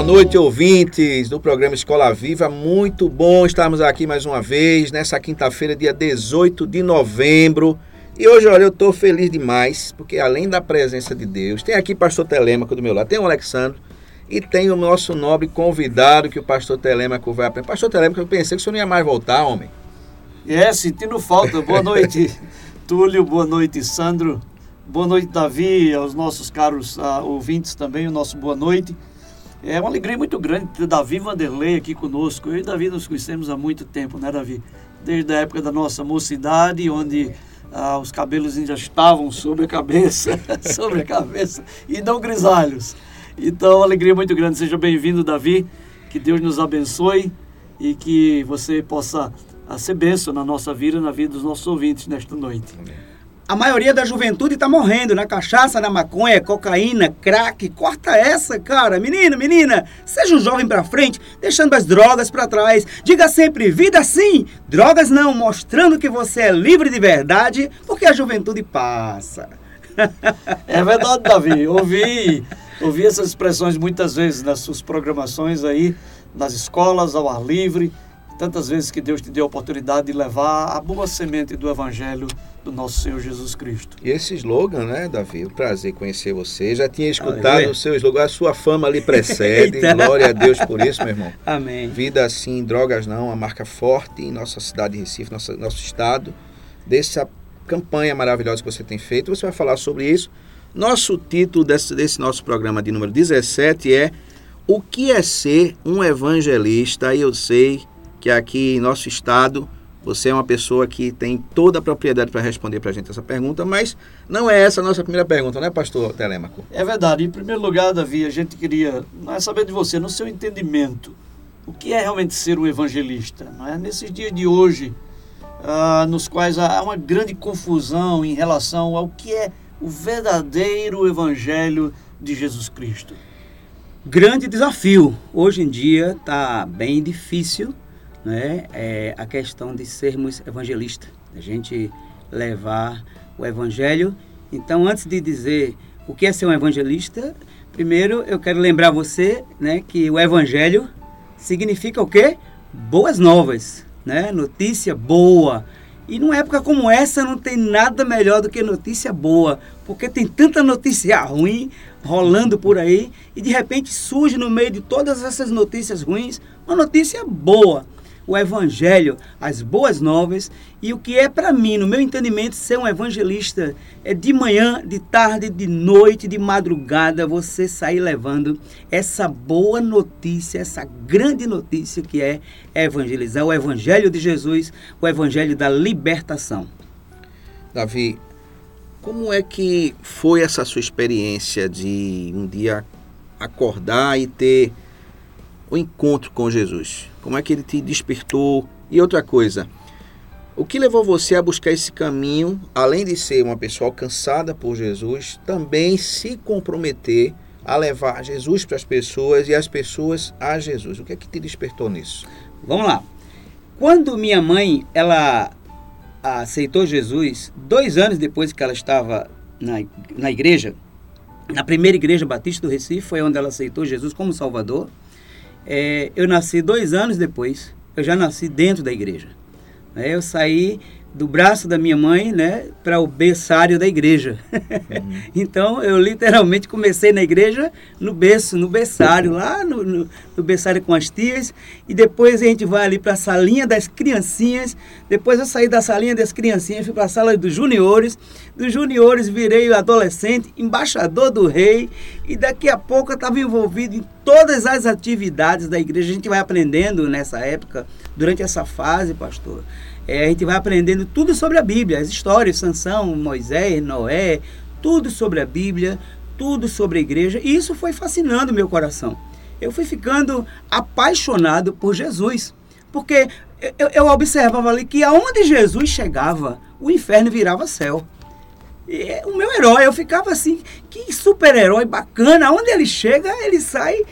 Boa noite, ouvintes do programa Escola Viva. Muito bom estarmos aqui mais uma vez, nessa quinta-feira, dia 18 de novembro. E hoje, olha, eu estou feliz demais, porque além da presença de Deus, tem aqui o pastor Telêmaco do meu lado, tem o Alexandre e tem o nosso nobre convidado que o pastor Telêmaco vai aprender. Pastor Telêmaco, eu pensei que o senhor não ia mais voltar, homem. É, sentindo falta. Boa noite, Túlio. Boa noite, Sandro. Boa noite, Davi, aos nossos caros uh, ouvintes também, o nosso boa noite. É uma alegria muito grande ter Davi Vanderlei aqui conosco. Eu e Davi nos conhecemos há muito tempo, né, Davi? Desde a época da nossa mocidade, onde ah, os cabelos ainda estavam sobre a cabeça, sobre a cabeça, e não grisalhos. Então, uma alegria muito grande. Seja bem-vindo, Davi. Que Deus nos abençoe e que você possa ah, ser bênção na nossa vida e na vida dos nossos ouvintes nesta noite. Amém. A maioria da juventude está morrendo na cachaça, na maconha, cocaína, crack. Corta essa, cara. Menina, menina, seja um jovem para frente, deixando as drogas para trás. Diga sempre vida sim, drogas não, mostrando que você é livre de verdade, porque a juventude passa. É verdade, Davi. Ouvi, ouvi essas expressões muitas vezes nas suas programações aí, nas escolas, ao ar livre tantas vezes que Deus te deu a oportunidade de levar a boa semente do Evangelho do nosso Senhor Jesus Cristo. E esse slogan, né, Davi? O prazer conhecer você. Já tinha escutado o seu slogan, a sua fama lhe precede. Glória a Deus por isso, meu irmão. Amém. Vida assim, drogas não, uma marca forte em nossa cidade de Recife, nosso, nosso estado. Dessa campanha maravilhosa que você tem feito. Você vai falar sobre isso. Nosso título desse, desse nosso programa de número 17 é O que é ser um evangelista? E eu sei que aqui em nosso estado você é uma pessoa que tem toda a propriedade para responder para a gente essa pergunta, mas não é essa a nossa primeira pergunta, né, pastor Telêmaco? É verdade. Em primeiro lugar, Davi, a gente queria não é saber de você, no seu entendimento, o que é realmente ser um evangelista? Não é? Nesses dias de hoje, ah, nos quais há uma grande confusão em relação ao que é o verdadeiro evangelho de Jesus Cristo. Grande desafio. Hoje em dia está bem difícil né, é a questão de sermos evangelistas, a gente levar o evangelho. Então, antes de dizer o que é ser um evangelista, primeiro eu quero lembrar você, né, que o evangelho significa o quê? Boas novas, né? Notícia boa. E numa época como essa não tem nada melhor do que notícia boa, porque tem tanta notícia ruim rolando por aí e de repente surge no meio de todas essas notícias ruins uma notícia boa o evangelho, as boas novas e o que é para mim, no meu entendimento, ser um evangelista é de manhã, de tarde, de noite, de madrugada, você sair levando essa boa notícia, essa grande notícia que é evangelizar o evangelho de Jesus, o evangelho da libertação. Davi, como é que foi essa sua experiência de um dia acordar e ter o encontro com Jesus? Como é que ele te despertou? E outra coisa, o que levou você a buscar esse caminho, além de ser uma pessoa alcançada por Jesus, também se comprometer a levar Jesus para as pessoas e as pessoas a Jesus? O que é que te despertou nisso? Vamos lá. Quando minha mãe ela aceitou Jesus, dois anos depois que ela estava na, na igreja, na primeira igreja batista do Recife, foi onde ela aceitou Jesus como Salvador. É, eu nasci dois anos depois, eu já nasci dentro da igreja. É, eu saí do braço da minha mãe, né, para o berçário da igreja. Uhum. então eu literalmente comecei na igreja no berço, no berçário, lá no, no, no berçário com as tias, e depois a gente vai ali para a salinha das criancinhas. Depois eu saí da salinha das criancinhas, fui para a sala dos juniores. Dos juniores virei adolescente, embaixador do rei, e daqui a pouco eu estava envolvido em todas as atividades da igreja. A gente vai aprendendo nessa época, durante essa fase, pastor é, a gente vai aprendendo tudo sobre a Bíblia, as histórias, Sansão, Moisés, Noé, tudo sobre a Bíblia, tudo sobre a igreja. E isso foi fascinando meu coração. Eu fui ficando apaixonado por Jesus. Porque eu, eu observava ali que aonde Jesus chegava, o inferno virava céu. E, o meu herói, eu ficava assim, que super-herói bacana. Onde ele chega, ele sai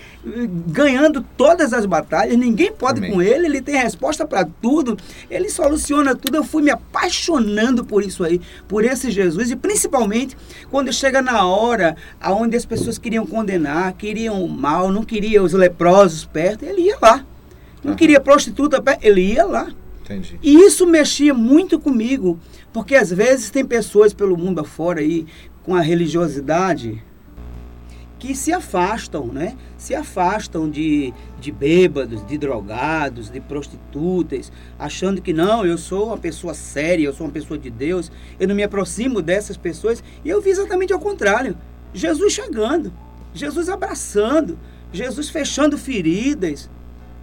ganhando todas as batalhas, ninguém pode Amém. com ele, ele tem resposta para tudo, ele soluciona tudo. Eu fui me apaixonando por isso aí, por esse Jesus, e principalmente quando chega na hora onde as pessoas queriam condenar, queriam o mal, não queriam os leprosos perto, ele ia lá. Não uhum. queria prostituta perto, ele ia lá. Entendi. E isso mexia muito comigo, porque às vezes tem pessoas pelo mundo afora aí com a religiosidade que se afastam, né? Se afastam de, de bêbados, de drogados, de prostitutas, achando que não, eu sou uma pessoa séria, eu sou uma pessoa de Deus, eu não me aproximo dessas pessoas. E eu vi exatamente ao contrário. Jesus chegando, Jesus abraçando, Jesus fechando feridas,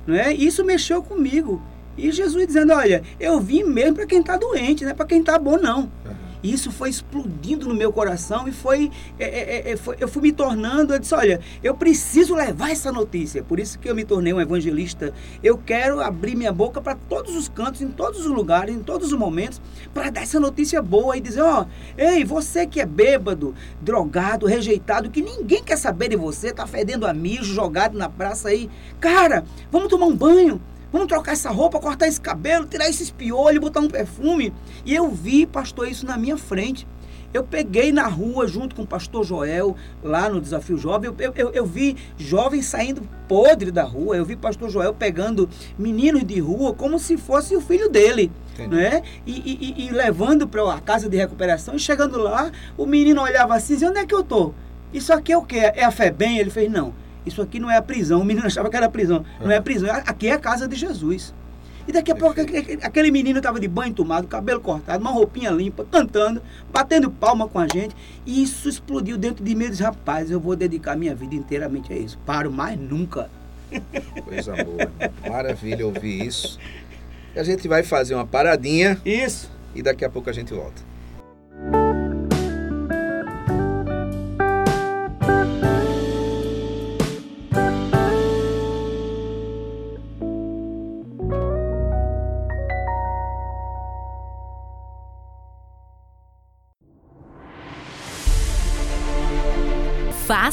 não é? Isso mexeu comigo. E Jesus dizendo, olha, eu vim mesmo para quem está doente, não é para quem está bom não. Uhum. E isso foi explodindo no meu coração e foi, é, é, é, é, foi, eu fui me tornando, eu disse, olha, eu preciso levar essa notícia. Por isso que eu me tornei um evangelista. Eu quero abrir minha boca para todos os cantos, em todos os lugares, em todos os momentos, para dar essa notícia boa e dizer, ó, oh, ei, você que é bêbado, drogado, rejeitado, que ninguém quer saber de você, tá fedendo a mijo, jogado na praça aí. Cara, vamos tomar um banho. Vamos trocar essa roupa, cortar esse cabelo, tirar esses piolhos, botar um perfume. E eu vi, pastor, isso na minha frente. Eu peguei na rua junto com o pastor Joel, lá no Desafio Jovem, eu, eu, eu vi jovens saindo podre da rua, eu vi pastor Joel pegando meninos de rua como se fosse o filho dele. Né? E, e, e levando para a casa de recuperação, e chegando lá, o menino olhava assim, onde é que eu tô? Isso aqui é o quê? É a fé bem? Ele fez, não isso aqui não é a prisão. O menino achava que era prisão. Não é a prisão. Aqui é a casa de Jesus. E daqui a pouco aquele menino estava de banho tomado, cabelo cortado, uma roupinha limpa, cantando, batendo palma com a gente. E isso explodiu dentro de mim. Eu disse, rapaz, eu vou dedicar minha vida inteiramente a isso. Paro mais nunca. Coisa boa. Maravilha ouvir isso. E a gente vai fazer uma paradinha. Isso. E daqui a pouco a gente volta.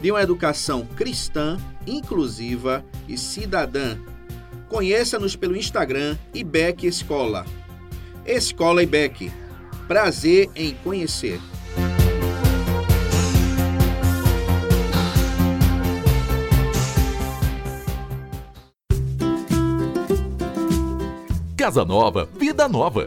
de uma educação cristã, inclusiva e cidadã. Conheça-nos pelo Instagram IBEC Escola. Escola IBEC. Prazer em conhecer. Casa Nova, Vida Nova.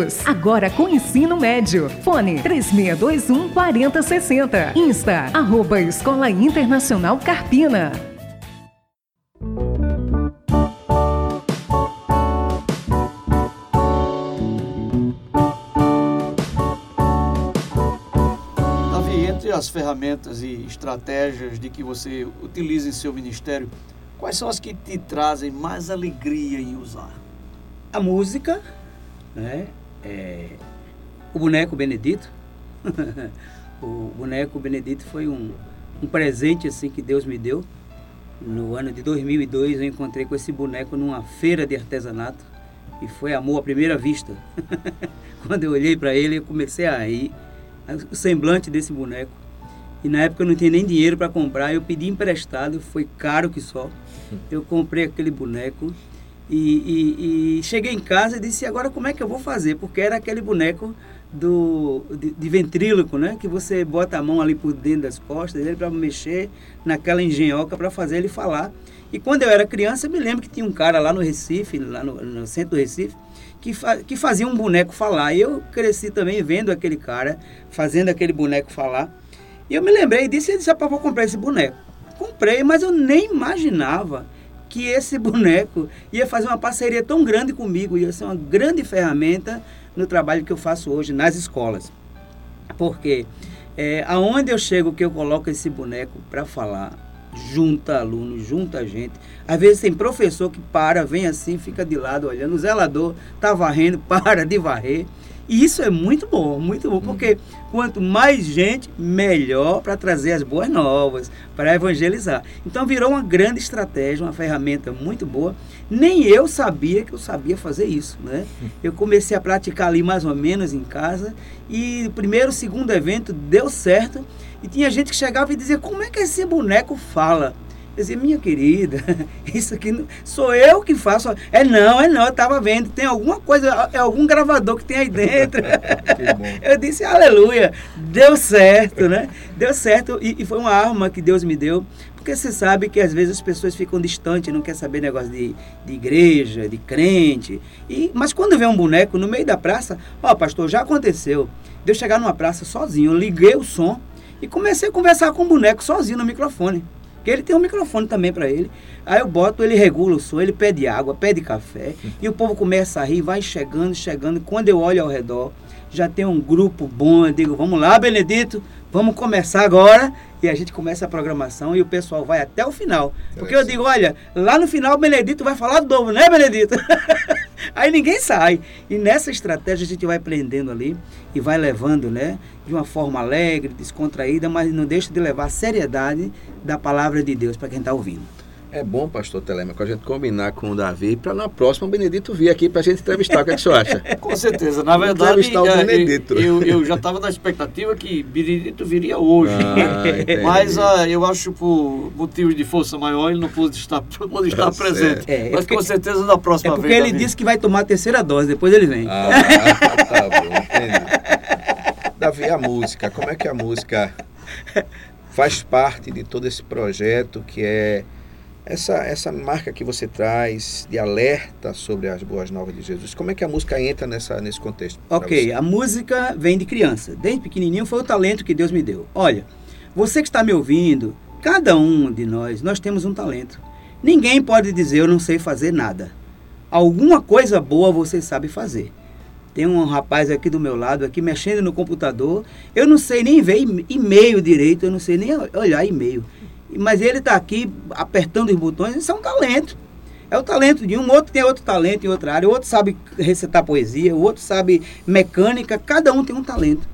anos. Agora com ensino médio. Fone 3621 4060. Insta, arroba Escola Internacional Carpina. Davi, entre as ferramentas e estratégias de que você utiliza em seu ministério, quais são as que te trazem mais alegria em usar? A música, né? É, o boneco Benedito. o boneco Benedito foi um, um presente assim que Deus me deu. No ano de 2002 eu encontrei com esse boneco numa feira de artesanato e foi amor à primeira vista. Quando eu olhei para ele, eu comecei a rir. O semblante desse boneco. E na época eu não tinha nem dinheiro para comprar, eu pedi emprestado, foi caro que só. Eu comprei aquele boneco e, e, e, cheguei em casa e disse, agora como é que eu vou fazer? Porque era aquele boneco do, de, de ventríloco, né? Que você bota a mão ali por dentro das costas dele para mexer naquela engenhoca para fazer ele falar. E quando eu era criança, eu me lembro que tinha um cara lá no Recife, lá no, no centro do Recife, que, fa que fazia um boneco falar. E eu cresci também vendo aquele cara fazendo aquele boneco falar. E eu me lembrei disso e disse, vou comprar esse boneco. Comprei, mas eu nem imaginava que esse boneco ia fazer uma parceria tão grande comigo, ia ser uma grande ferramenta no trabalho que eu faço hoje nas escolas. Porque é, aonde eu chego que eu coloco esse boneco para falar, junta aluno, junta gente. Às vezes tem professor que para, vem assim, fica de lado olhando, o zelador tá varrendo, para de varrer. E isso é muito bom, muito bom, porque quanto mais gente, melhor para trazer as boas novas, para evangelizar. Então virou uma grande estratégia, uma ferramenta muito boa. Nem eu sabia que eu sabia fazer isso, né? Eu comecei a praticar ali mais ou menos em casa e o primeiro, segundo evento deu certo. E tinha gente que chegava e dizia: Como é que esse boneco fala? Dizia, minha querida, isso aqui sou eu que faço. É não, é não, eu estava vendo, tem alguma coisa, é algum gravador que tem aí dentro. eu disse, aleluia, deu certo, né? Deu certo e, e, foi uma arma que Deus me deu. Porque você sabe que às vezes as pessoas ficam distantes, não quer saber negócio de, de igreja, de crente. E, mas quando vê um boneco no meio da praça, ó, pastor, já aconteceu. De eu chegar numa praça sozinho, eu liguei o som e comecei a conversar com o boneco sozinho no microfone. Porque ele tem um microfone também para ele. Aí eu boto, ele regula o som, ele pede água, pede café. E o povo começa a rir, vai chegando, chegando. Quando eu olho ao redor, já tem um grupo bom. Eu digo, vamos lá, Benedito, vamos começar agora. E a gente começa a programação e o pessoal vai até o final. Porque eu digo, olha, lá no final o Benedito vai falar do novo, né, Benedito? Aí ninguém sai. E nessa estratégia a gente vai aprendendo ali e vai levando, né? De uma forma alegre, descontraída, mas não deixa de levar a seriedade da palavra de Deus para quem está ouvindo. É bom, pastor Telemaco, a gente combinar com o Davi para na próxima o Benedito vir aqui para a gente entrevistar. O que, é que o senhor acha? com certeza. Na verdade, entrevistar o é, Benedito. Eu, eu já estava na expectativa que Benedito viria hoje. Ah, Mas uh, eu acho por motivo de força maior ele não pôde estar, pôde estar tá presente. É, Mas com certeza na próxima vez. É porque vez, ele Davi. disse que vai tomar a terceira dose, depois ele vem. Ah, tá bom, entendi. Davi, a música, como é que a música faz parte de todo esse projeto que é essa, essa marca que você traz de alerta sobre as boas novas de Jesus, como é que a música entra nessa, nesse contexto? Ok, a música vem de criança. Desde pequenininho foi o talento que Deus me deu. Olha, você que está me ouvindo, cada um de nós, nós temos um talento. Ninguém pode dizer eu não sei fazer nada. Alguma coisa boa você sabe fazer. Tem um rapaz aqui do meu lado, aqui mexendo no computador. Eu não sei nem ver e-mail direito, eu não sei nem olhar e-mail mas ele está aqui apertando os botões, isso é um talento. É o talento de um, outro tem outro talento em outra área, outro sabe recitar poesia, o outro sabe mecânica, cada um tem um talento.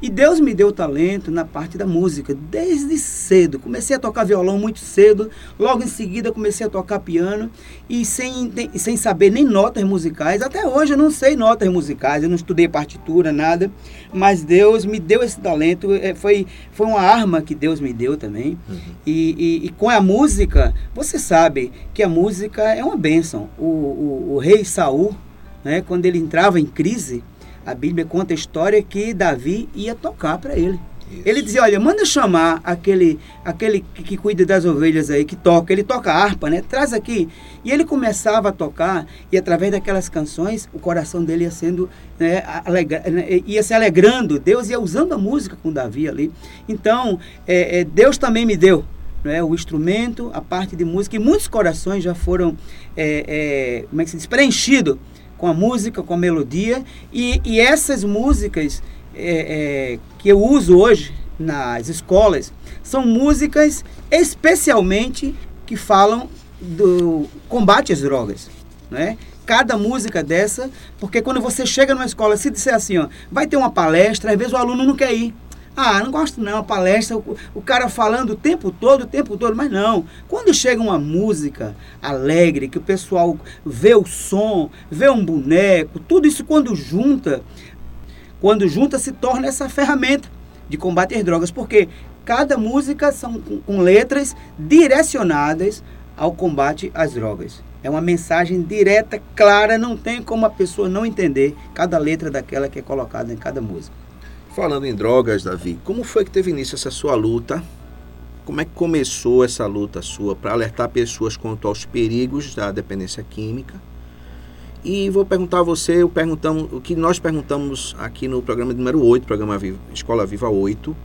E Deus me deu talento na parte da música, desde cedo. Comecei a tocar violão muito cedo, logo em seguida comecei a tocar piano e sem, sem saber nem notas musicais. Até hoje eu não sei notas musicais, eu não estudei partitura, nada. Mas Deus me deu esse talento, é, foi, foi uma arma que Deus me deu também. Uhum. E, e, e, com a música, você sabe que a música é uma bênção. O, o, o rei Saul, né, quando ele entrava em crise, a Bíblia conta a história que Davi ia tocar para ele. Isso. Ele dizia, olha, manda chamar aquele, aquele que, que, cuida das ovelhas aí, que toca, ele toca harpa, né? Traz aqui. E ele começava a tocar, e através daquelas canções, o coração dele ia sendo, né, alegra, né, ia se alegrando. Deus ia usando a música com Davi ali. Então, é, é, Deus também me deu né, o instrumento, a parte de música, e muitos corações já foram, é, é, como é que se diz, preenchidos com a música, com a melodia. E, e essas músicas é, é, que eu uso hoje nas escolas são músicas especialmente que falam do combate às drogas. Né? Cada música dessa, porque quando você chega numa escola, se disser assim, ó, vai ter uma palestra, às vezes o aluno não quer ir. Ah, não gosto não, a palestra, o, o, cara falando o tempo todo, o tempo todo, mas não. Quando chega uma música alegre, que o pessoal vê o som, vê um boneco, tudo isso quando junta, quando junta se torna essa ferramenta de combater drogas, porque cada música são com, com letras direcionadas ao combate às drogas. É uma mensagem direta, clara, não tem como a pessoa não entender cada letra daquela que é colocada em cada música. Falando em drogas, Davi, como foi que teve início essa sua luta? Como é que começou essa luta sua para alertar pessoas quanto aos perigos da dependência química? E vou perguntar a você, o, perguntamos, o que nós perguntamos aqui no programa número 8, programa Viva, Escola Viva 8,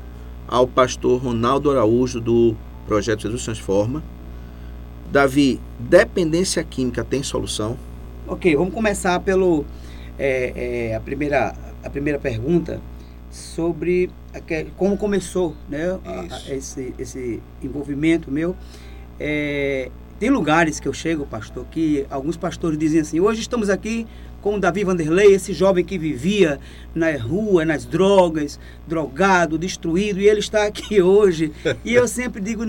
ao pastor Ronaldo Araújo do projeto Jesus Transforma. Davi, dependência química tem solução? Ok, vamos começar pelo é, é, a primeira a primeira pergunta sobre como começou né, a, esse, esse envolvimento meu. É, tem lugares que eu chego, pastor, que alguns pastores dizem assim: hoje estamos aqui com o Davi Vanderlei, esse jovem que vivia na rua, nas drogas, drogado, destruído, e ele está aqui hoje. E eu sempre digo,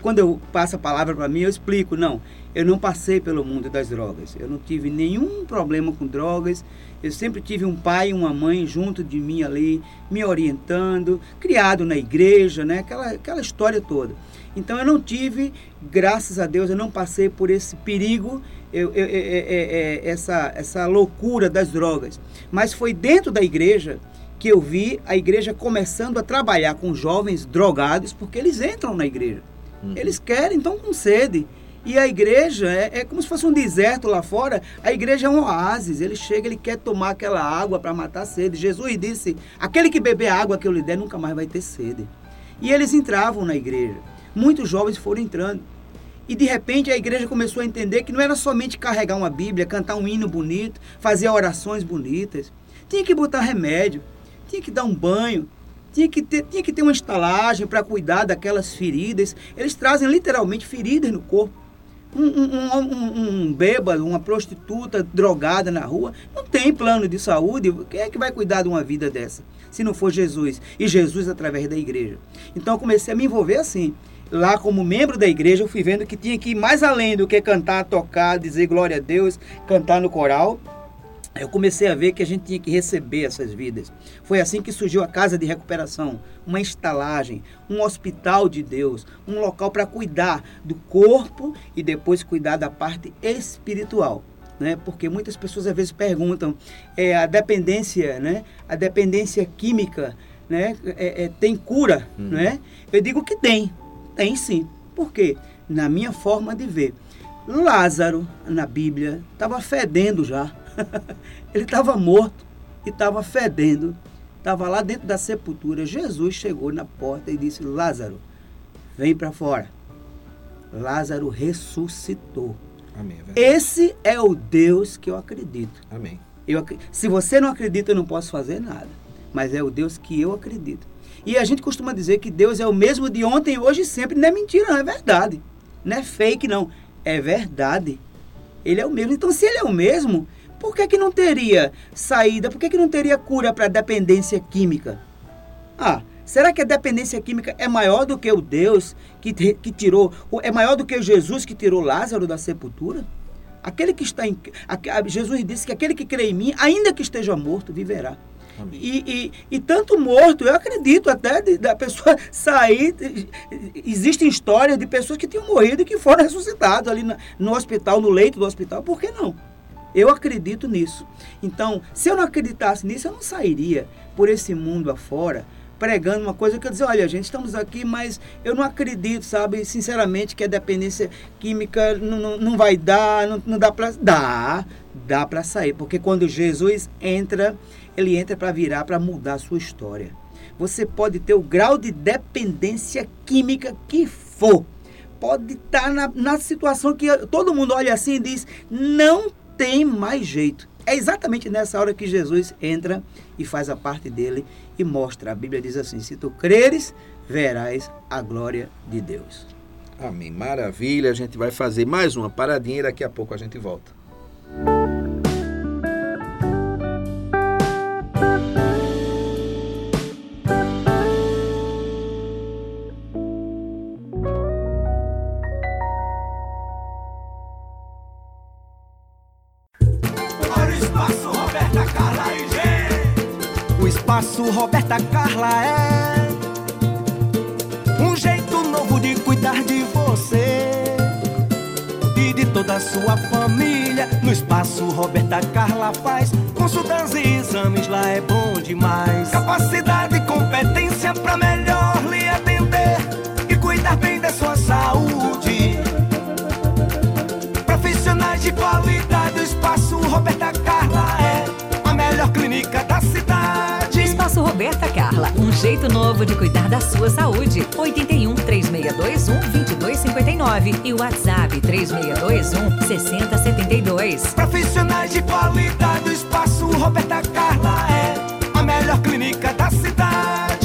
quando eu passo a palavra para mim, eu explico: não, eu não passei pelo mundo das drogas, eu não tive nenhum problema com drogas, eu sempre tive um pai e uma mãe junto de mim ali, me orientando, criado na igreja, né? aquela, aquela história toda. Então eu não tive, graças a Deus, eu não passei por esse perigo, eu, eu, eu, essa, essa loucura das drogas. Mas foi dentro da igreja que eu vi a igreja começando a trabalhar com jovens drogados, porque eles entram na igreja. Uhum. Eles querem, estão com sede. E a igreja é, é, como se fosse um deserto lá fora. A igreja é um oásis. Ele chega, ele quer tomar aquela água para matar a sede. Jesus disse: aquele que beber a água que eu lhe der nunca mais vai ter sede. E eles entravam na igreja. Muitos jovens foram entrando. E de repente a igreja começou a entender que não era somente carregar uma Bíblia, cantar um hino bonito, fazer orações bonitas. Tinha que botar remédio, tinha que dar um banho, tinha que ter, tinha que ter uma estalagem para cuidar daquelas feridas. Eles trazem literalmente feridas no corpo um, um, um, um, bêbado, uma prostituta drogada na rua, não tem plano de saúde. Quem é que vai cuidar de uma vida dessa? Se não for Jesus. E Jesus através da igreja. Então eu comecei a me envolver assim. Lá, como membro da igreja, eu fui vendo que tinha que ir mais além do que cantar, tocar, dizer glória a Deus, cantar no coral eu comecei a ver que a gente tinha que receber essas vidas. Foi assim que surgiu a Casa de Recuperação, uma estalagem, um hospital de Deus, um local para cuidar do corpo e depois cuidar da parte espiritual. Né? Porque muitas pessoas às vezes perguntam, é, a dependência, né? a dependência química né? É, é, tem cura? Hum. Né? Eu digo que tem, tem sim. Por quê? Na minha forma de ver, Lázaro, na Bíblia, estava fedendo já ele estava morto e estava fedendo. Estava lá dentro da sepultura. Jesus chegou na porta e disse: Lázaro, vem para fora. Lázaro ressuscitou. Amém. É Esse é o Deus que eu acredito. Amém. Eu, se você não acredita, eu não posso fazer nada. Mas é o Deus que eu acredito. E a gente costuma dizer que Deus é o mesmo de ontem, hoje e sempre. Não é mentira, não é verdade. Não é fake, não. É verdade. Ele é o mesmo. Então, se ele é o mesmo, por que, que não teria saída? Por que, que não teria cura para a dependência química? Ah, será que a dependência química é maior do que o Deus que, que tirou, é maior do que Jesus que tirou Lázaro da sepultura? Aquele que está em. Jesus disse que aquele que crê em mim, ainda que esteja morto, viverá. E, e, e, tanto morto, eu acredito até de, da pessoa sair. Existem histórias de pessoas que tinham morrido e que foram ressuscitadas ali no, no hospital, no leito do hospital. Por que não? Eu acredito nisso. Então, se eu não acreditasse nisso, eu não sairia por esse mundo afora pregando uma coisa que eu dizer, olha, gente, estamos aqui, mas eu não acredito, sabe, sinceramente, que a dependência química não, não, não vai dar, não, não dá para dá, dá para sair, porque quando Jesus entra, ele entra para virar, para mudar a sua história. Você pode ter o grau de dependência química que for. Pode estar tá na, na situação que todo mundo olha assim e diz: não tem mais jeito. É exatamente nessa hora que Jesus entra e faz a parte dele e mostra. A Bíblia diz assim: se tu creres, verás a glória de Deus. Amém. Maravilha. A gente vai fazer mais uma paradinha e daqui a pouco a gente volta. Roberta Carla é um jeito novo de cuidar de você e de toda a sua família. No espaço Roberta Carla faz consultas e exames, lá é bom demais. Capacidade e competência para melhor lhe atender e cuidar bem da sua saúde. Profissionais de qualidade, o espaço Roberta Carla Roberta Carla, um jeito novo de cuidar da sua saúde. 81 3621 2259 e o WhatsApp 3621 6072. Profissionais de qualidade, o Espaço Roberta Carla é a melhor clínica da cidade.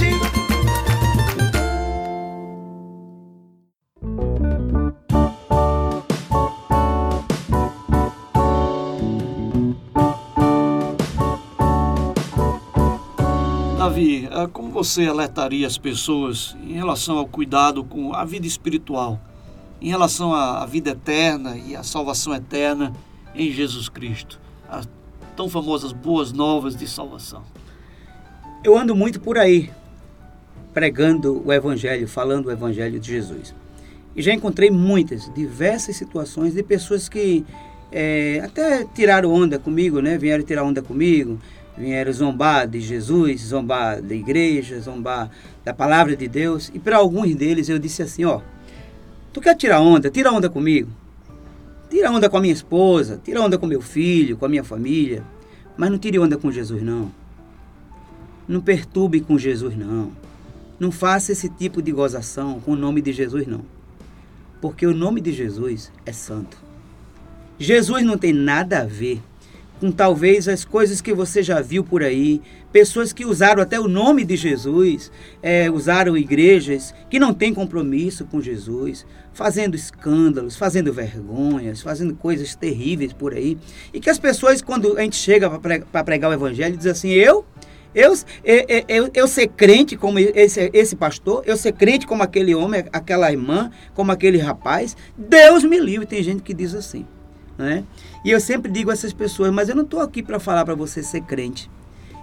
Como você alertaria as pessoas em relação ao cuidado com a vida espiritual, em relação à vida eterna e à salvação eterna em Jesus Cristo? As tão famosas boas novas de salvação. Eu ando muito por aí, pregando o Evangelho, falando o Evangelho de Jesus. E já encontrei muitas, diversas situações de pessoas que é, até tiraram onda comigo, né? Vieram tirar onda comigo, vieram zombar de Jesus, zombar da igreja, zombar da palavra de Deus. E para alguns deles eu disse assim, ó, tu quer tirar onda? Tira onda comigo. Tira onda com a minha esposa, tira onda com meu filho, com a minha família, mas não tire onda com Jesus não. Não perturbe com Jesus não. Não faça esse tipo de gozação com o nome de Jesus não. Porque o nome de Jesus é santo. Jesus não tem nada a ver com talvez as coisas que você já viu por aí, pessoas que usaram até o nome de Jesus, é, usaram igrejas que não têm compromisso com Jesus, fazendo escândalos, fazendo vergonhas, fazendo coisas terríveis por aí, e que as pessoas, quando a gente chega para pregar o evangelho, diz assim: eu eu, eu, eu, eu ser crente como esse, esse pastor, eu ser crente como aquele homem, aquela irmã, como aquele rapaz, Deus me livre. Tem gente que diz assim. Né? E eu sempre digo a essas pessoas, mas eu não estou aqui para falar para você ser crente.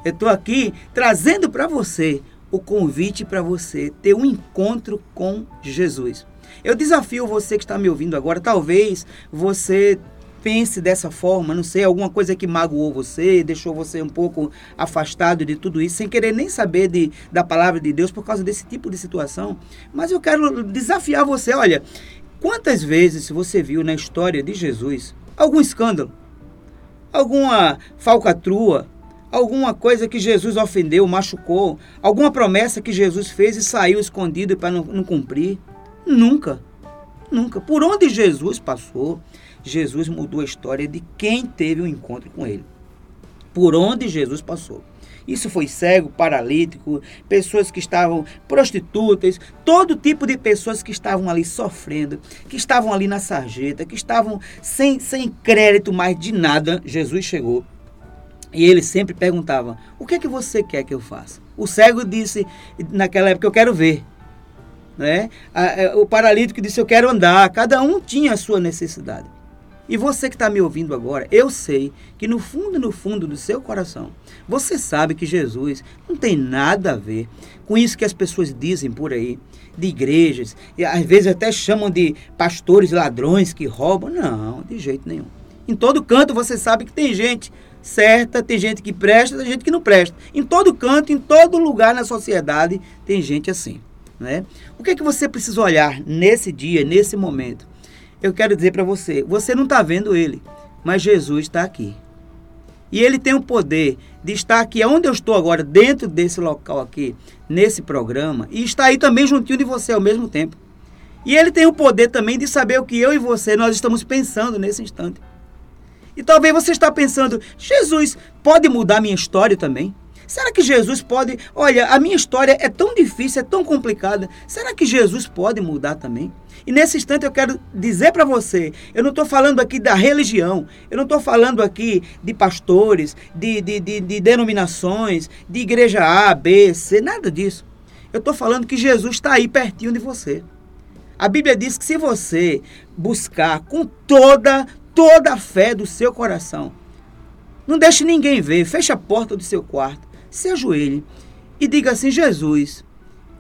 Eu estou aqui trazendo para você o convite para você ter um encontro com Jesus. Eu desafio você que está me ouvindo agora, talvez você pense dessa forma, não sei, alguma coisa que magoou você, deixou você um pouco afastado de tudo isso, sem querer nem saber de, da palavra de Deus por causa desse tipo de situação. Mas eu quero desafiar você, olha, quantas vezes você viu na história de Jesus algum escândalo, alguma falcatrua, alguma coisa que Jesus ofendeu, machucou, alguma promessa que Jesus fez e saiu escondido para não, não cumprir. Nunca, nunca. Por onde Jesus passou, Jesus mudou a história de quem teve um encontro com ele. Por onde Jesus passou. Isso foi cego, paralítico, pessoas que estavam prostitutas, todo tipo de pessoas que estavam ali sofrendo, que estavam ali na sarjeta, que estavam sem, sem crédito mais de nada. Jesus chegou E ele sempre perguntava: O que é que você quer que eu faça? O cego disse naquela época: Eu quero ver. Né? O paralítico disse: Eu quero andar. Cada um tinha a sua necessidade. E você que está me ouvindo agora, eu sei que no fundo, no fundo do seu coração, você sabe que Jesus não tem nada a ver com isso que as pessoas dizem por aí, de igrejas, e às vezes até chamam de pastores ladrões que roubam. Não, de jeito nenhum. Em todo canto você sabe que tem gente certa, tem gente que presta, tem gente que não presta. Em todo canto, em todo lugar na sociedade, tem gente assim. Né? O que é que você precisa olhar nesse dia, nesse momento? Eu quero dizer para você, você não está vendo ele, mas Jesus está aqui. E ele tem o poder de estar aqui onde eu estou agora, dentro desse local aqui, nesse programa, e está aí também juntinho de você ao mesmo tempo. E ele tem o poder também de saber o que eu e você nós estamos pensando nesse instante. E talvez você está pensando, Jesus pode mudar minha história também? Será que Jesus pode? Olha, a minha história é tão difícil, é tão complicada. Será que Jesus pode mudar também? E nesse instante eu quero dizer para você: eu não estou falando aqui da religião, eu não estou falando aqui de pastores, de, de, de, de denominações, de igreja A, B, C, nada disso. Eu estou falando que Jesus está aí pertinho de você. A Bíblia diz que se você buscar com toda, toda a fé do seu coração, não deixe ninguém ver, feche a porta do seu quarto, se ajoelhe e diga assim: Jesus,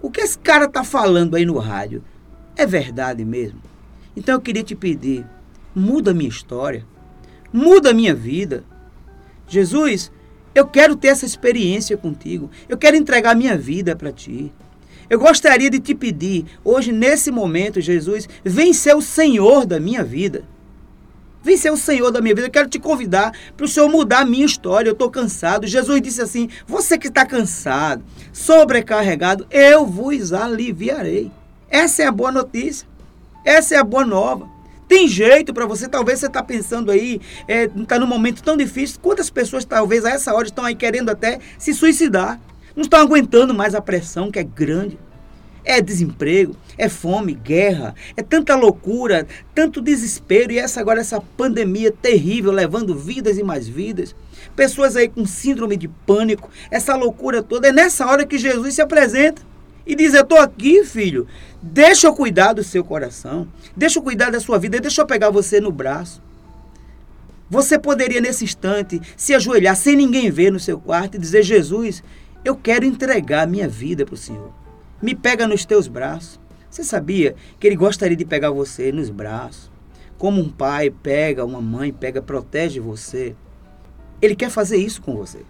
o que esse cara está falando aí no rádio? É verdade mesmo? Então eu queria te pedir, muda a minha história, muda a minha vida. Jesus, eu quero ter essa experiência contigo. Eu quero entregar minha vida para ti. Eu gostaria de te pedir, hoje, nesse momento, Jesus, vem ser o Senhor da minha vida. Vem ser o Senhor da minha vida. Eu quero te convidar para o Senhor mudar a minha história. Eu estou cansado. Jesus disse assim: Você que está cansado, sobrecarregado, eu vos aliviarei. Essa é a boa notícia. Essa é a boa nova. Tem jeito para você, talvez você está pensando aí, está é, tá num momento tão difícil. Quantas pessoas talvez a essa hora estão aí querendo até se suicidar? Não estão aguentando mais a pressão que é grande. É desemprego, é fome, guerra, é tanta loucura, tanto desespero e essa agora essa pandemia terrível levando vidas e mais vidas. Pessoas aí com síndrome de pânico, essa loucura toda. É nessa hora que Jesus se apresenta e diz: Eu estou aqui, filho. Deixa eu cuidar do seu coração. Deixa eu cuidar da sua vida. Deixa eu pegar você no braço. Você poderia, nesse instante, se ajoelhar sem ninguém ver no seu quarto e dizer: Jesus, eu quero entregar a minha vida para o Senhor. Me pega nos teus braços. Você sabia que ele gostaria de pegar você nos braços? Como um pai pega, uma mãe pega, protege você. Ele quer fazer isso com você.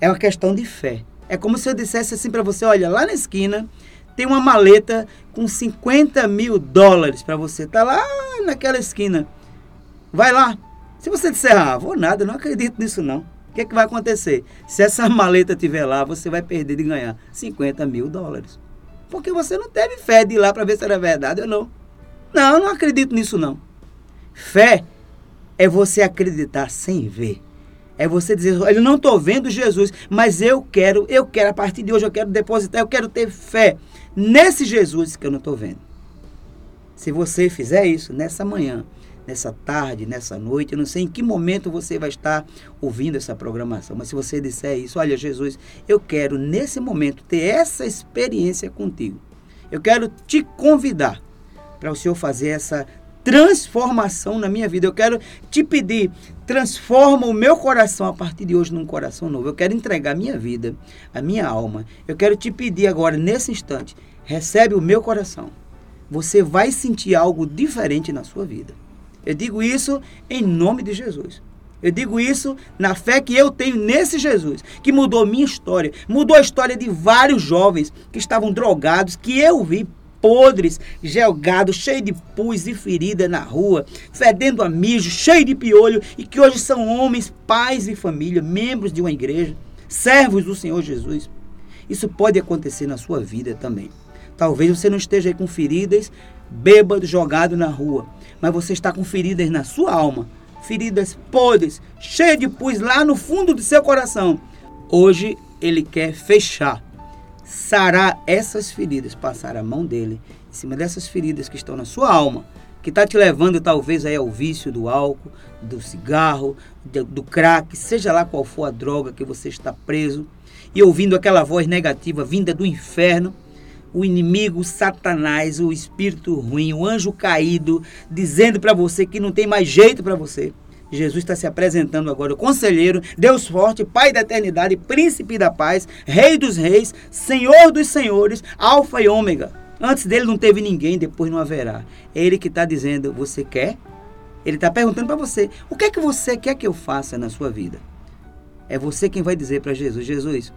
É uma questão de fé. É como se eu dissesse assim para você: olha, lá na esquina tem uma maleta com 50 mil dólares para você. Tá lá naquela esquina. Vai lá. Se você disser, ah, vou nada, não acredito nisso não. O que, é que vai acontecer? Se essa maleta estiver lá, você vai perder de ganhar 50 mil dólares. Porque você não teve fé de ir lá para ver se era verdade ou não. Não, não acredito nisso não. Fé é você acreditar sem ver. É você dizer, eu não estou vendo Jesus, mas eu quero, eu quero, a partir de hoje eu quero depositar, eu quero ter fé nesse Jesus que eu não estou vendo. Se você fizer isso nessa manhã, nessa tarde, nessa noite, eu não sei em que momento você vai estar ouvindo essa programação, mas se você disser isso, olha Jesus, eu quero nesse momento ter essa experiência contigo. Eu quero te convidar para o Senhor fazer essa transformação na minha vida. Eu quero te pedir, transforma o meu coração a partir de hoje num coração novo. Eu quero entregar a minha vida, a minha alma. Eu quero te pedir agora, nesse instante, recebe o meu coração. Você vai sentir algo diferente na sua vida. Eu digo isso em nome de Jesus. Eu digo isso na fé que eu tenho nesse Jesus, que mudou minha história, mudou a história de vários jovens que estavam drogados, que eu vi podres, gelgados, cheios de pus e ferida na rua, fedendo a mijo, cheio de piolho, e que hoje são homens, pais e família, membros de uma igreja, servos do Senhor Jesus. Isso pode acontecer na sua vida também. Talvez você não esteja aí com feridas, bêbado, jogado na rua, mas você está com feridas na sua alma, feridas podres, cheias de pus lá no fundo do seu coração. Hoje ele quer fechar sarar essas feridas, passar a mão dele em cima dessas feridas que estão na sua alma, que está te levando talvez aí ao vício do álcool, do cigarro, do, crack, seja lá qual for a droga que você está preso, e ouvindo aquela voz negativa vinda do inferno, o inimigo, Satanás, o espírito ruim, o anjo caído, dizendo para você que não tem mais jeito para você. Jesus está se apresentando agora, o conselheiro, Deus forte, Pai da eternidade, príncipe da paz, Rei dos reis, Senhor dos senhores, Alfa e Ômega. Antes dele não teve ninguém, depois não haverá. É ele que está dizendo: Você quer? Ele está perguntando para você: O que é que você quer que eu faça na sua vida? É você quem vai dizer para Jesus: Jesus,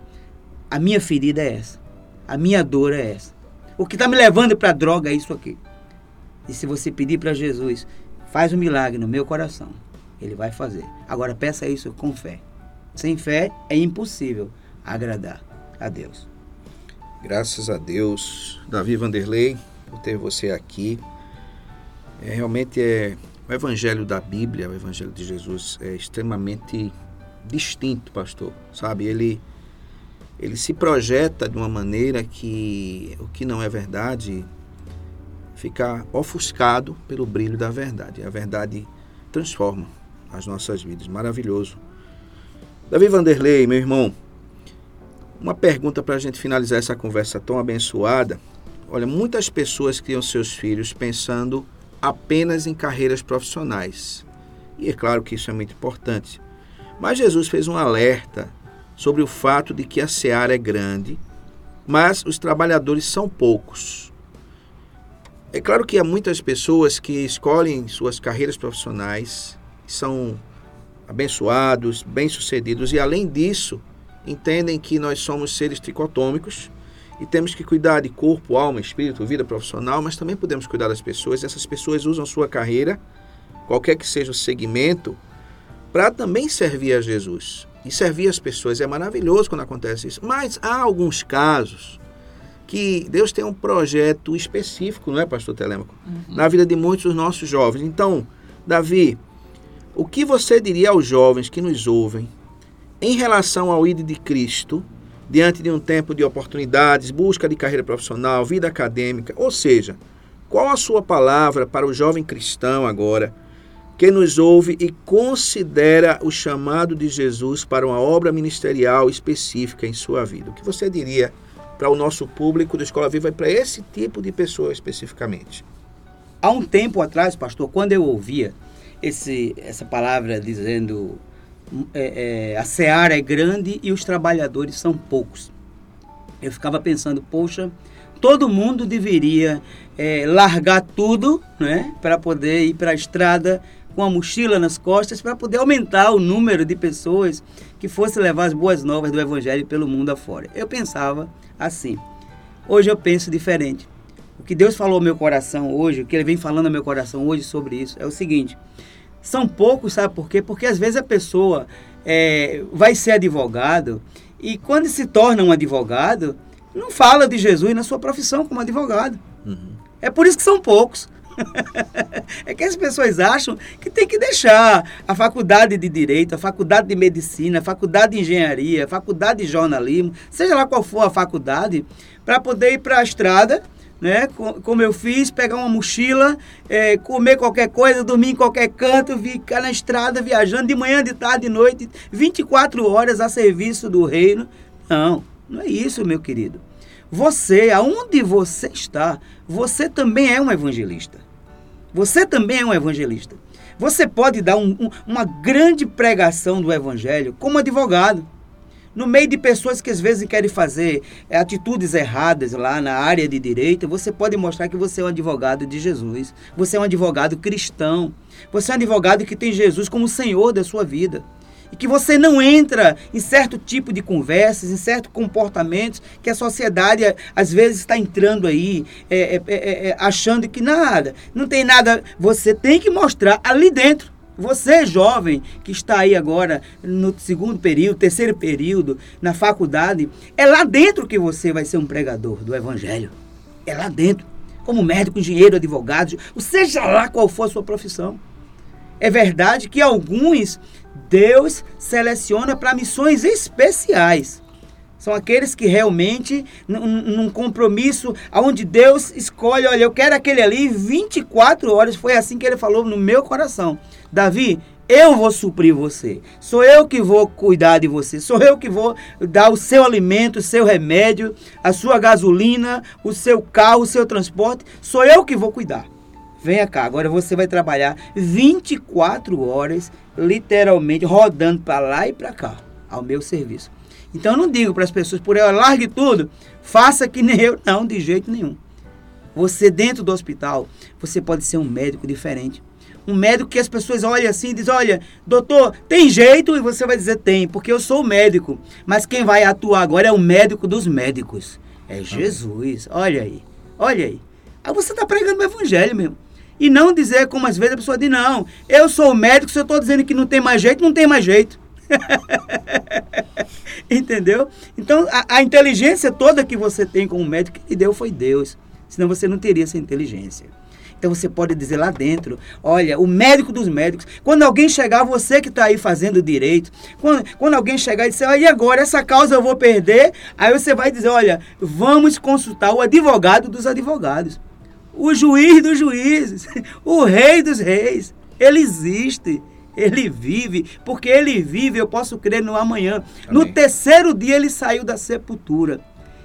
a minha ferida é essa. A minha dor é essa. O que está me levando para a droga é isso aqui. E se você pedir para Jesus, faz um milagre no meu coração, ele vai fazer. Agora peça isso com fé. Sem fé é impossível agradar a Deus. Graças a Deus, Davi Vanderlei, por ter você aqui. É, realmente é o evangelho da Bíblia, o evangelho de Jesus é extremamente distinto, pastor. Sabe, ele ele se projeta de uma maneira que o que não é verdade fica ofuscado pelo brilho da verdade. A verdade transforma as nossas vidas. Maravilhoso. Davi Vanderlei, meu irmão, uma pergunta para a gente finalizar essa conversa tão abençoada. Olha, muitas pessoas criam seus filhos pensando apenas em carreiras profissionais. E é claro que isso é muito importante. Mas Jesus fez um alerta sobre o fato de que a seara é grande, mas os trabalhadores são poucos. É claro que há muitas pessoas que escolhem suas carreiras profissionais, são abençoados, bem-sucedidos e além disso, entendem que nós somos seres tricotômicos e temos que cuidar de corpo, alma, espírito, vida profissional, mas também podemos cuidar das pessoas. Essas pessoas usam sua carreira, qualquer que seja o segmento, para também servir a Jesus e servir as pessoas. É maravilhoso quando acontece isso. Mas há alguns casos que Deus tem um projeto específico, não é, pastor Telêmaco? Uhum. Na vida de muitos dos nossos jovens. Então, Davi, o que você diria aos jovens que nos ouvem em relação ao ID de Cristo, diante de um tempo de oportunidades, busca de carreira profissional, vida acadêmica, ou seja, qual a sua palavra para o jovem cristão agora, que nos ouve e considera o chamado de Jesus para uma obra ministerial específica em sua vida? O que você diria para o nosso público da Escola Viva e para esse tipo de pessoa especificamente? Há um tempo atrás, pastor, quando eu ouvia esse, essa palavra dizendo é, é, a seara é grande e os trabalhadores são poucos. Eu ficava pensando, poxa, todo mundo deveria é, largar tudo né, para poder ir para a estrada com a mochila nas costas para poder aumentar o número de pessoas que fossem levar as boas novas do Evangelho pelo mundo afora. Eu pensava assim. Hoje eu penso diferente. O que Deus falou ao meu coração hoje, o que Ele vem falando ao meu coração hoje sobre isso, é o seguinte: são poucos, sabe por quê? Porque às vezes a pessoa é, vai ser advogado e quando se torna um advogado, não fala de Jesus na sua profissão como advogado. Uhum. É por isso que são poucos. é que as pessoas acham que tem que deixar a faculdade de direito, a faculdade de medicina, a faculdade de engenharia, a faculdade de jornalismo, seja lá qual for a faculdade, para poder ir para a estrada né? Como eu fiz, pegar uma mochila, é, comer qualquer coisa, dormir em qualquer canto, ficar na estrada viajando de manhã, de tarde, de noite, 24 horas a serviço do reino. Não, não é isso, meu querido. Você, aonde você está, você também é um evangelista. Você também é um evangelista. Você pode dar um, um, uma grande pregação do evangelho como advogado no meio de pessoas que às vezes querem fazer é, atitudes erradas lá na área de direito, você pode mostrar que você é um advogado de Jesus. Você é um advogado cristão. Você é um advogado que tem Jesus como Senhor da sua vida. E que você não entra em certo tipo de conversas, em certos comportamentos que a sociedade às vezes está entrando aí, é, é, é, é achando que nada, não tem nada. Você tem que mostrar ali dentro você, jovem, que está aí agora no segundo período, terceiro período, na faculdade, é lá dentro que você vai ser um pregador do Evangelho. É lá dentro. Como médico, engenheiro, advogado, seja lá qual for a sua profissão. É verdade que alguns Deus seleciona para missões especiais. São aqueles que realmente, num, compromisso, onde Deus escolhe, olha, eu quero aquele ali 24 horas. Foi assim que ele falou no meu coração. Davi, eu vou suprir você. Sou eu que vou cuidar de você. Sou eu que vou dar o seu alimento, o seu remédio, a sua gasolina, o seu carro, o seu transporte. Sou eu que vou cuidar. Venha cá, agora você vai trabalhar 24 horas, literalmente rodando para lá e para cá, ao meu serviço. Então eu não digo para as pessoas, por eu largue tudo, faça que nem eu. Não, de jeito nenhum. Você dentro do hospital, você pode ser um médico diferente. Um médico que as pessoas olham assim e dizem, olha, doutor, tem jeito? E você vai dizer, tem, porque eu sou o médico. Mas quem vai atuar agora é o médico dos médicos. É Jesus. Olha aí, olha aí. Aí você está pregando o evangelho mesmo. E não dizer como às vezes a pessoa diz, não, eu sou o médico, se eu estou dizendo que não tem mais jeito, não tem mais jeito. Entendeu? Então, a, a, inteligência toda que você tem como médico, que deu foi Deus. Senão você não teria essa inteligência. Então você pode dizer lá dentro, olha, o médico dos médicos, quando alguém chegar, você que está aí fazendo direito, quando, quando alguém chegar e disser, ah, e agora essa causa eu vou perder, aí você vai dizer, olha, vamos consultar o advogado dos advogados, o juiz dos juízes, o rei dos reis. Ele existe. Ele vive, porque ele vive, eu posso crer no amanhã. Amém. No terceiro dia ele saiu da sepultura.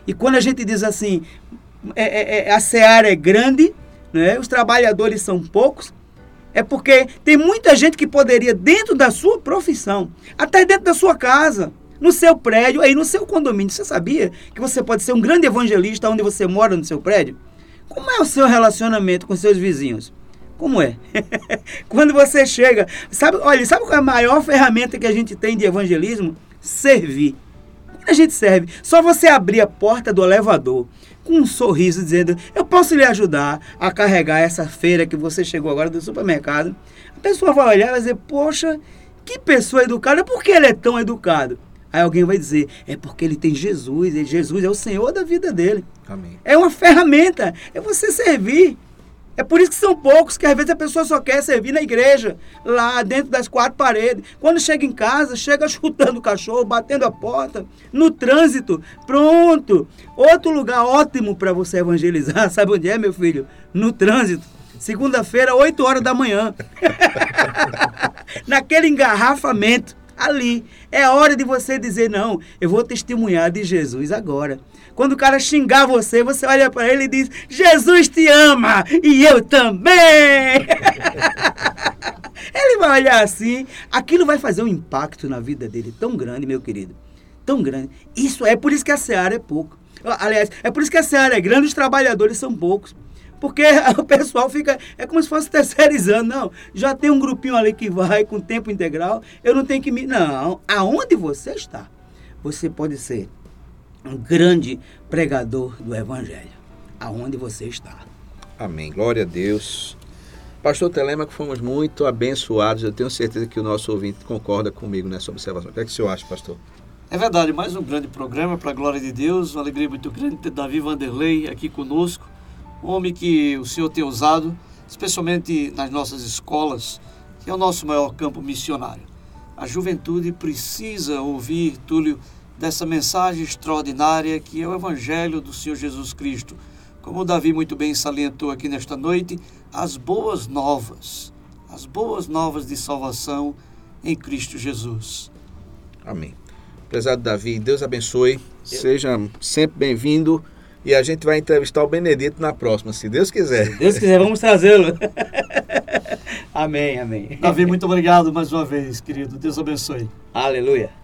E quando a gente diz assim, é, é, é, a seara é grande, né? os trabalhadores são poucos, é porque tem muita gente que poderia, dentro da sua profissão, até dentro da sua casa, no seu prédio, aí no seu condomínio, você sabia que você pode ser um grande evangelista onde você mora no seu prédio? Como é o seu relacionamento com seus vizinhos? Como é? Quando você chega, sabe, olha, sabe qual é a maior ferramenta que a gente tem de evangelismo? Servir. Quando a gente serve, só você abrir a porta do elevador com um sorriso dizendo: "Eu posso lhe ajudar a carregar essa feira que você chegou agora do supermercado". A pessoa vai olhar e vai dizer: "Poxa, que pessoa educada, por que ele é tão educado?" Aí alguém vai dizer, é porque ele tem Jesus, e Jesus é o Senhor da vida dele. Amém. É uma ferramenta, é você servir. É por isso que são poucos, que às vezes a pessoa só quer servir na igreja, lá dentro das quatro paredes. Quando chega em casa, chega chutando o cachorro, batendo a porta, no trânsito, pronto. Outro lugar ótimo para você evangelizar, sabe onde é, meu filho? No trânsito. Segunda-feira, 8 horas da manhã. Naquele engarrafamento ali. É hora de você dizer: não, eu vou testemunhar de Jesus agora. Quando o cara xingar você, você olha para ele e diz: Jesus te ama e eu também. ele vai olhar assim, aquilo vai fazer um impacto na vida dele tão grande, meu querido. Tão grande. Isso é por isso que a seara é pouco. Aliás, é por isso que a seara é grande, os trabalhadores são poucos. Porque o pessoal fica. É como se fosse terceirizando. Não, já tem um grupinho ali que vai com tempo integral. Eu não tenho que me. Não. Aonde você está, você pode ser um grande pregador do Evangelho. Aonde você está. Amém. Glória a Deus. Pastor Telema, que fomos muito abençoados. Eu tenho certeza que o nosso ouvinte concorda comigo nessa observação. O que é que o senhor acha, pastor? É verdade, mais um grande programa para a glória de Deus. Uma alegria muito grande ter Davi Vanderlei aqui conosco. Um homem que o Senhor tem usado, especialmente nas nossas escolas, que é o nosso maior campo missionário. A juventude precisa ouvir, Túlio, dessa mensagem extraordinária que é o Evangelho do Senhor Jesus Cristo. Como o Davi muito bem salientou aqui nesta noite, as boas novas, as boas novas de salvação em Cristo Jesus. Amém. Prezado Davi, Deus abençoe, seja sempre bem-vindo e a gente vai entrevistar o Benedito na próxima, se Deus quiser. Se Deus quiser, vamos trazê-lo. amém, amém. Davi, muito obrigado mais uma vez, querido. Deus abençoe. Aleluia.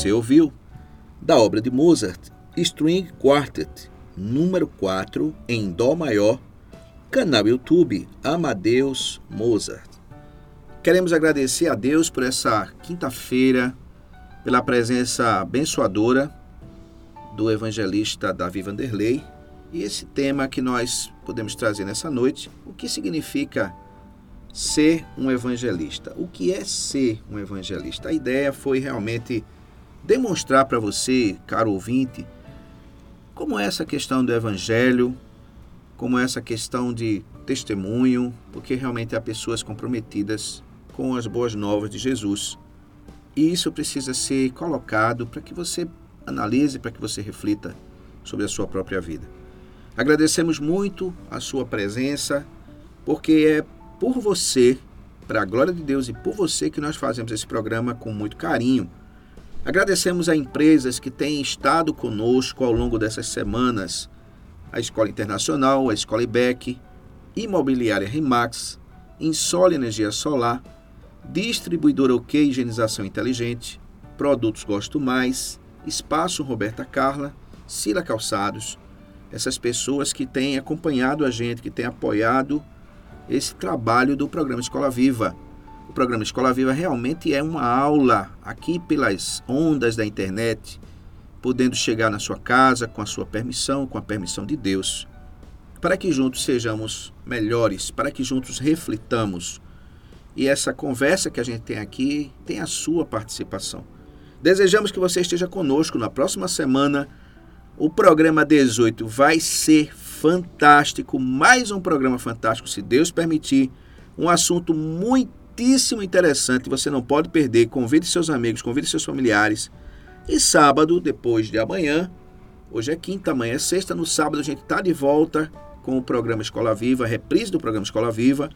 Você ouviu da obra de Mozart, String Quartet, número 4 em Dó maior, canal YouTube Amadeus Mozart. Queremos agradecer a Deus por essa quinta-feira, pela presença abençoadora do evangelista Davi Vanderlei e esse tema que nós podemos trazer nessa noite, o que significa ser um evangelista? O que é ser um evangelista? A ideia foi realmente demonstrar para você, caro ouvinte, como é essa questão do evangelho, como é essa questão de testemunho, porque realmente há pessoas comprometidas com as boas novas de Jesus. E isso precisa ser colocado para que você analise, para que você reflita sobre a sua própria vida. Agradecemos muito a sua presença, porque é por você, para a glória de Deus e por você que nós fazemos esse programa com muito carinho Agradecemos a empresas que têm estado conosco ao longo dessas semanas: a Escola Internacional, a Escola IBEC, Imobiliária Rimax, Insole Energia Solar, Distribuidora OK Higienização Inteligente, Produtos Gosto Mais, Espaço Roberta Carla, Sila Calçados, essas pessoas que têm acompanhado a gente, que têm apoiado esse trabalho do programa Escola Viva. O programa Escola Viva realmente é uma aula aqui pelas ondas da internet, podendo chegar na sua casa com a sua permissão, com a permissão de Deus, para que juntos sejamos melhores, para que juntos reflitamos. E essa conversa que a gente tem aqui tem a sua participação. Desejamos que você esteja conosco na próxima semana. O programa 18 vai ser fantástico, mais um programa fantástico, se Deus permitir. Um assunto muito muitíssimo interessante, você não pode perder. Convide seus amigos, convide seus familiares. E sábado, depois de amanhã, hoje é quinta, amanhã é sexta, no sábado a gente está de volta com o programa Escola Viva, reprise do programa Escola Viva.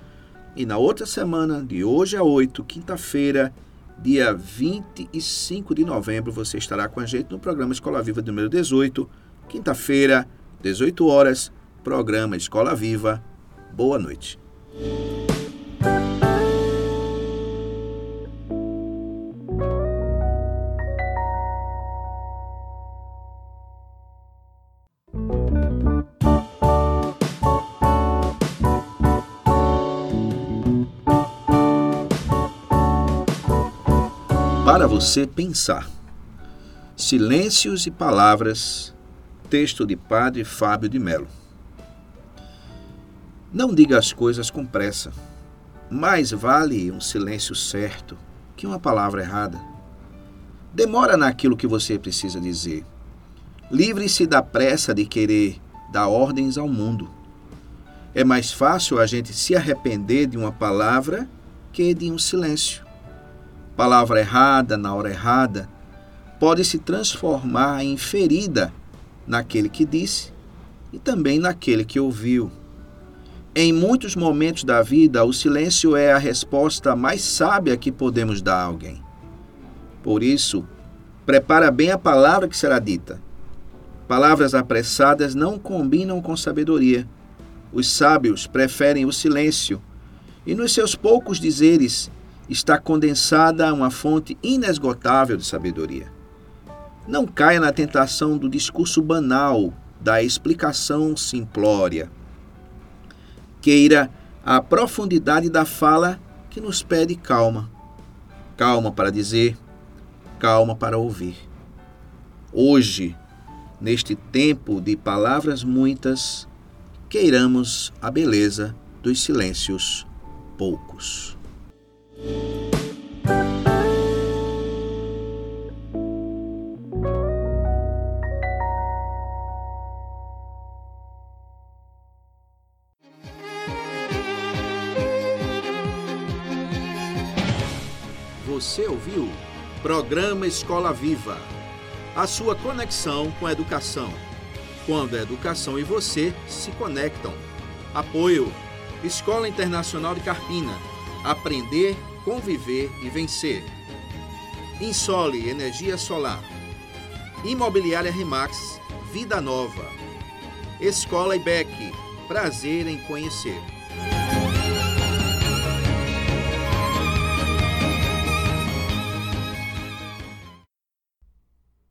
E na outra semana, de hoje a 8, quinta-feira, dia 25 de novembro, você estará com a gente no programa Escola Viva número 18, quinta-feira, 18 horas, programa Escola Viva. Boa noite. Para você pensar. Silêncios e Palavras, texto de Padre Fábio de Melo. Não diga as coisas com pressa. Mais vale um silêncio certo que uma palavra errada. Demora naquilo que você precisa dizer. Livre-se da pressa de querer dar ordens ao mundo. É mais fácil a gente se arrepender de uma palavra que de um silêncio palavra errada na hora errada, pode se transformar em ferida naquele que disse e também naquele que ouviu. Em muitos momentos da vida, o silêncio é a resposta mais sábia que podemos dar a alguém. Por isso, prepara bem a palavra que será dita. Palavras apressadas não combinam com sabedoria. Os sábios preferem o silêncio, e nos seus poucos dizeres está condensada uma fonte inesgotável de sabedoria. Não caia na tentação do discurso banal, da explicação simplória. Queira a profundidade da fala que nos pede calma. Calma para dizer, calma para ouvir. Hoje, neste tempo de palavras muitas, queiramos a beleza dos silêncios poucos. Você ouviu? Programa Escola Viva. A sua conexão com a educação. Quando a educação e você se conectam. Apoio. Escola Internacional de Carpina. Aprender conviver e vencer. Insole Energia Solar. Imobiliária Remax. Vida Nova. Escola IBEC. Prazer em conhecer.